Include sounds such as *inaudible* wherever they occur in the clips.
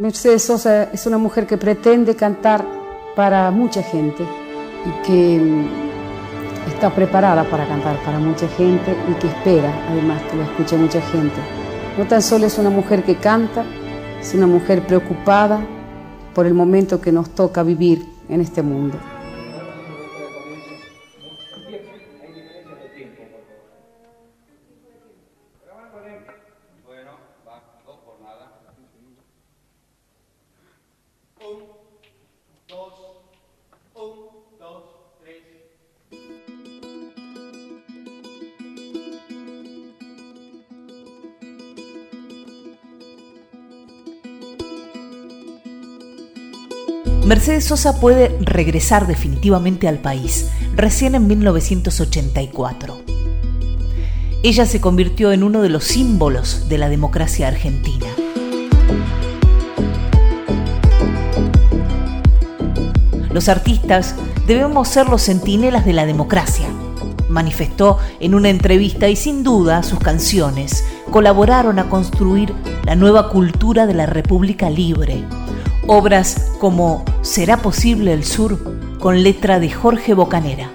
Mercedes Sosa es una mujer que pretende cantar para mucha gente y que mm, está preparada para cantar para mucha gente y que espera además que la escuche mucha gente. No tan solo es una mujer que canta, es una mujer preocupada por el momento que nos toca vivir en este mundo. Mercedes Sosa puede regresar definitivamente al país recién en 1984. Ella se convirtió en uno de los símbolos de la democracia argentina. Los artistas debemos ser los centinelas de la democracia, manifestó en una entrevista y sin duda sus canciones colaboraron a construir la nueva cultura de la República Libre, Obras como ¿Será posible el sur? con letra de Jorge Bocanera.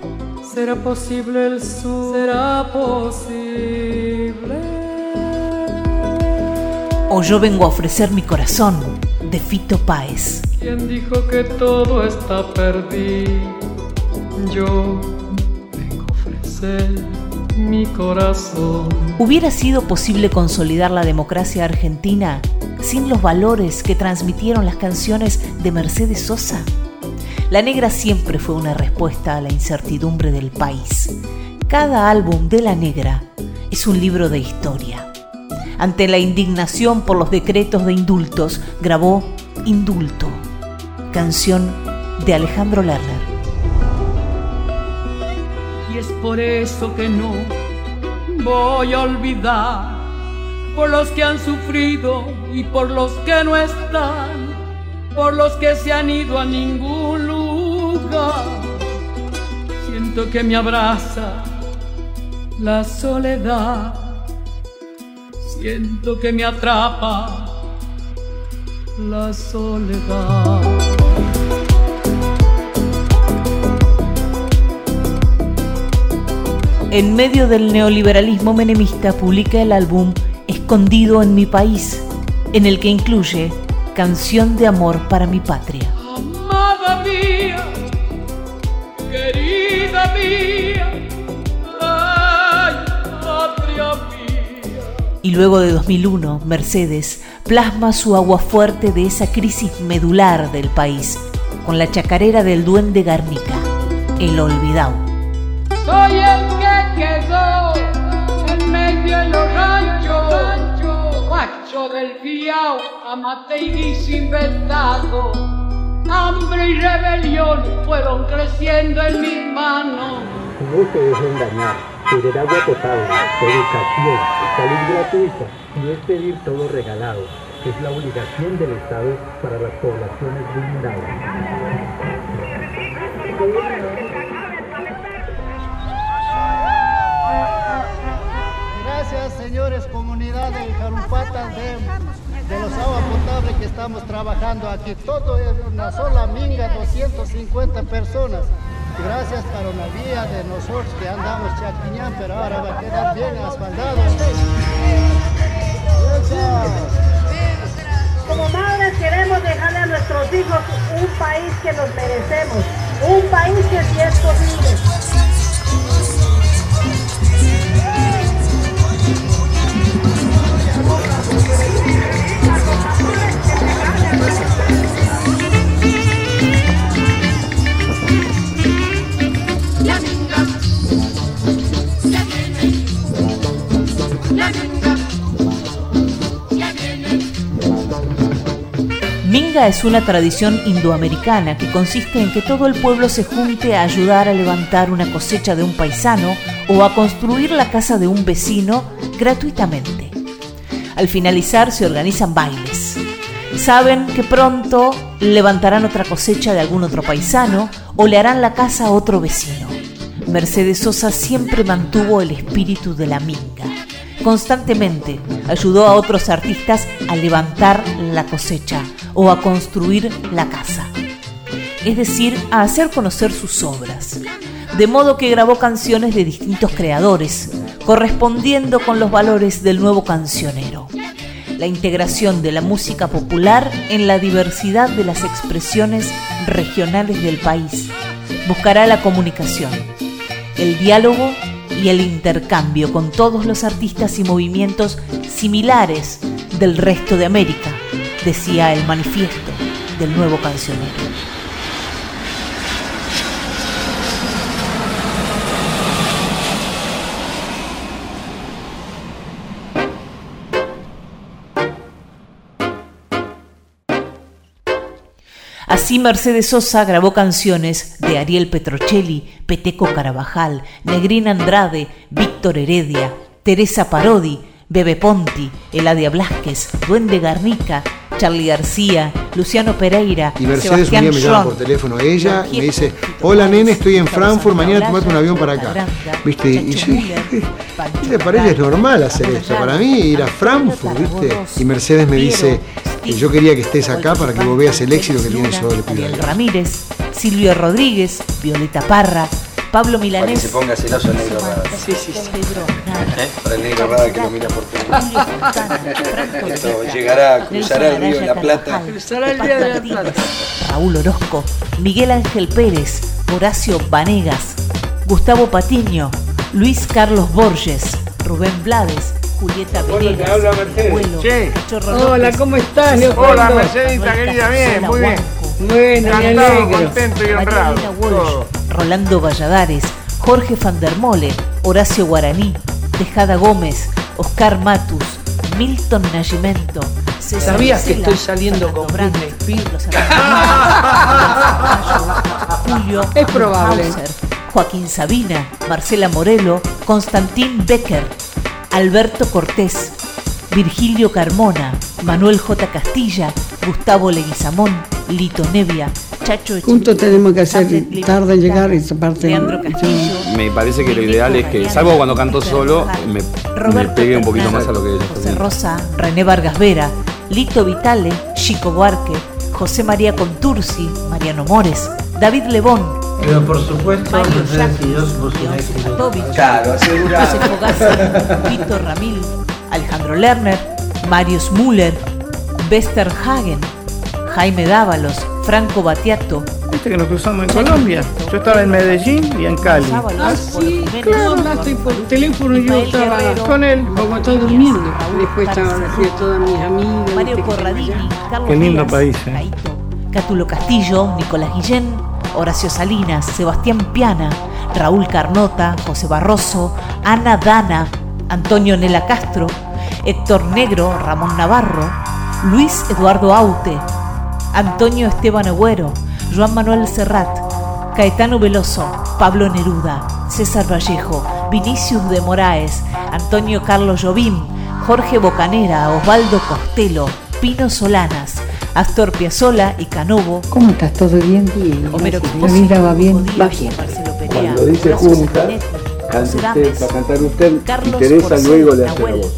¿Será posible el sur? ¿Será posible? O yo vengo a ofrecer mi corazón de Fito Páez. ¿Quién dijo que todo está perdido? Yo vengo a ofrecer mi corazón. ¿Hubiera sido posible consolidar la democracia argentina sin los valores que transmitieron las canciones de Mercedes Sosa? La Negra siempre fue una respuesta a la incertidumbre del país. Cada álbum de La Negra es un libro de historia. Ante la indignación por los decretos de indultos, grabó Indulto, canción de Alejandro Lerner. Y es por eso que no voy a olvidar por los que han sufrido y por los que no están, por los que se han ido a ningún lugar. Siento que me abraza la soledad, siento que me atrapa la soledad. En medio del neoliberalismo menemista publica el álbum escondido en mi país, en el que incluye Canción de Amor para mi Patria. Amada mía, querida mía, ay, patria mía. Y luego de 2001, Mercedes plasma su agua fuerte de esa crisis medular del país con la chacarera del duende Garnica, El Olvidado. Soy el que quedó en medio de los del fiao, amate y inventado. Hambre y rebelión fueron creciendo en mis manos. No se deje engañar, querer agua potable, educación, salud gratuita y es pedir todo regalado. Es la obligación del Estado para las poblaciones vulnerables. Señores Jarupatas de, de los aguas potables que estamos trabajando aquí. Todo es una sola minga, 250 personas. Gracias para una vía de nosotros que andamos chaquiñán, pero ahora va a quedar bien asfaltado. Como madres queremos dejarle a nuestros hijos un país que nos merecemos, un país que si es posible. Es una tradición indoamericana que consiste en que todo el pueblo se junte a ayudar a levantar una cosecha de un paisano o a construir la casa de un vecino gratuitamente. Al finalizar se organizan bailes. Saben que pronto levantarán otra cosecha de algún otro paisano o le harán la casa a otro vecino. Mercedes Sosa siempre mantuvo el espíritu de la minga. Constantemente ayudó a otros artistas a levantar la cosecha o a construir la casa, es decir, a hacer conocer sus obras, de modo que grabó canciones de distintos creadores, correspondiendo con los valores del nuevo cancionero. La integración de la música popular en la diversidad de las expresiones regionales del país. Buscará la comunicación, el diálogo y el intercambio con todos los artistas y movimientos similares del resto de América, decía el manifiesto del nuevo cancionero. Así Mercedes Sosa grabó canciones de Ariel Petrocelli, Peteco Carabajal, Negrina Andrade, Víctor Heredia, Teresa Parodi, Bebe Ponti, Eladia Blasquez, Duende Garnica, Charlie García, Luciano Pereira, y Mercedes un día me llama por teléfono ella y me dice, hola nene, estoy en Frankfurt, mañana tomate un avión para acá. ¿Viste? Y yo dije, para ella es normal hacer esto, para mí ir a Frankfurt, ¿viste? Y Mercedes me dice, yo quería que estés acá para que vos veas el éxito que tiene sobre el Ramírez, Silvio Rodríguez, Violeta Parra, Pablo Milanés. Para que se ponga celoso el negro Rada. Sí, sí, sí. ¿Eh? Para el negro Rada que lo mira por teléfono. Esto llegará, cruzará el río de la Plata. Cruzará el río de la Plata. Raúl Orozco, Miguel Ángel Pérez, Horacio Vanegas, Gustavo Patiño, Luis Carlos Borges, Rubén Blades, Julieta Venegas, habla Mercedes. Hola, ¿cómo estás, Leopoldo? Hola, Mercedita, querida, bien, muy bien. Bueno, me alegro. contento y honrado. Rolando Valladares, Jorge Fandermole, Horacio Guaraní, Tejada Gómez, Oscar Matus, Milton Nagimento. ¿Sabías que estoy saliendo con Britney Spears? *laughs* Julio es probable. Joaquín Sabina, Marcela Morelo, Constantín Becker, Alberto Cortés, Virgilio Carmona, Manuel J. Castilla, Gustavo Leguizamón, Lito Nevia, Juntos tenemos que hacer tarde en llegar y esa parte. Me parece que lo ideal es que, salvo cuando canto solo, me, pegue un poquito más a lo que José Rosa, René Vargas Vera, Lito Vitale, Chico Buarque, José María Contursi, Mariano Mores, David Lebón. Pero por supuesto, Claro, asegurado. José Fogazzi, Víctor Ramil, Alejandro Lerner, Marius Müller, Bester Hagen, Jaime Dávalos, Franco Batiato. Este que nos cruzamos en Colombia. Yo estaba en Medellín y en Cali. Ah, sí, claro, hablaste por teléfono y yo estaba con él. Como estaba durmiendo. Después estaba todas mis amigas. Mario Corradini, Carlos Qué lindo país, eh. Cátulo Castillo, Nicolás Guillén, Horacio Salinas, Sebastián Piana, Raúl Carnota, José Barroso, Ana Dana, Antonio Nela Castro, Héctor Negro, Ramón Navarro, Luis Eduardo Aute, Antonio Esteban Agüero, Juan Manuel Serrat, Caetano Veloso, Pablo Neruda, César Vallejo, Vinicius de Moraes, Antonio Carlos Jobim, Jorge Bocanera, Osvaldo Costello, Pino Solanas, Astor Piazzolla y Canovo. ¿Cómo estás? ¿Todo bien? Bien. Homero La vida va bien. Va bien. Cuando dice junta, cante usted, para cantar usted, y Teresa luego le hace la voz.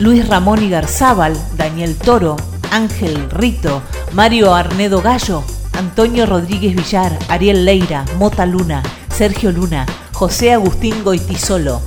Luis Ramón Igarzábal, Daniel Toro, Ángel Rito, Mario Arnedo Gallo, Antonio Rodríguez Villar, Ariel Leira, Mota Luna, Sergio Luna, José Agustín Goitisolo,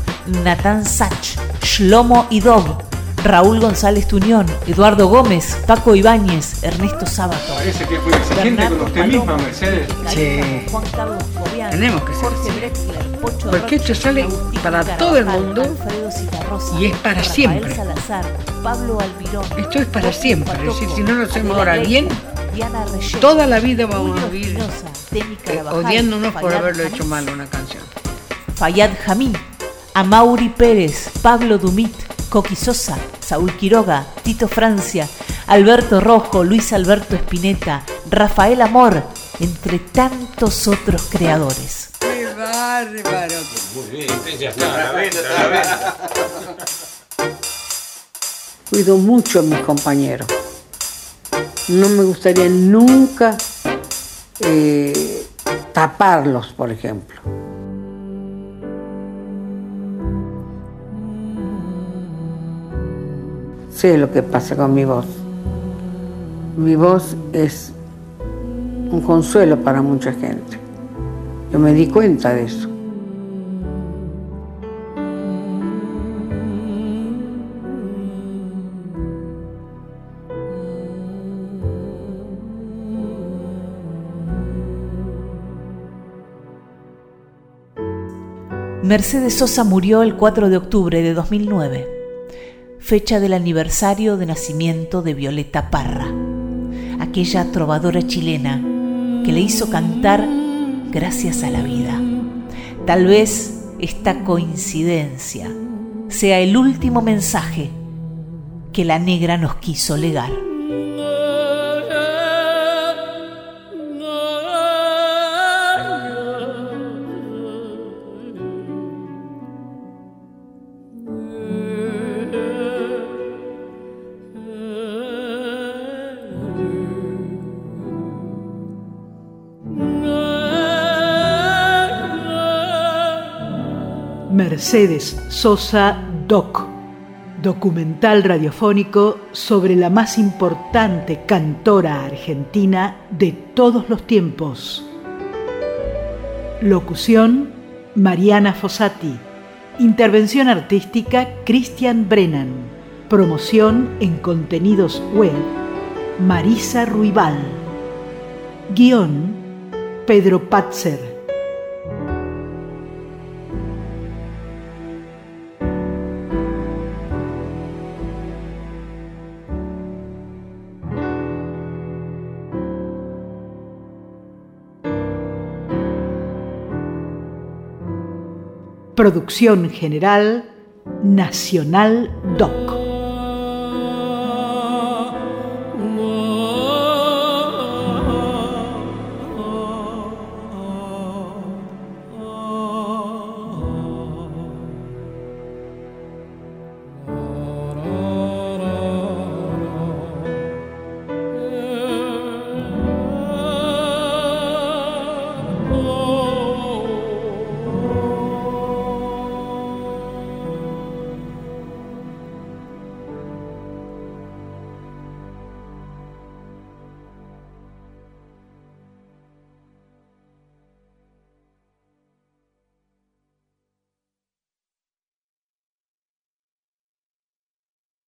Natán Sach, Shlomo Idob, Raúl González Tuñón, Eduardo Gómez, Paco Ibáñez, Ernesto Sábato. Parece que fue exigente con usted misma, Mercedes. Sí. Juan Carlos Tenemos que ser Jorge Pocho Porque esto sale para todo el mundo Citarrosa, y es para Rafael siempre. Salazar, Pablo Almirón, Esto es para Jorge siempre. Es decir, si no lo hacemos ahora bien, Reyes, toda la vida vamos a vivir eh, odiándonos por haberlo hecho mal una canción. Fayad Jamí, Amauri Pérez, Pablo Dumit, Coqui Sosa, Saúl Quiroga, Tito Francia, Alberto Rojo, Luis Alberto Espineta, Rafael Amor, entre tantos otros creadores. ¡Qué bárbaro! Muy bien, ya está, la venta, la venta. Cuido mucho a mis compañeros. No me gustaría nunca eh, taparlos, por ejemplo. Sé lo que pasa con mi voz. mi voz es un consuelo para mucha gente. Yo me di cuenta de eso. Mercedes Sosa murió el 4 de octubre de 2009, fecha del aniversario de nacimiento de Violeta Parra, aquella trovadora chilena que le hizo cantar gracias a la vida. Tal vez esta coincidencia sea el último mensaje que la negra nos quiso legar. Mercedes Sosa Doc, documental radiofónico sobre la más importante cantora argentina de todos los tiempos. Locución Mariana Fossati. Intervención artística Christian Brennan. Promoción en contenidos web Marisa Ruibal. Guión Pedro Patzer. Producción General Nacional DOC.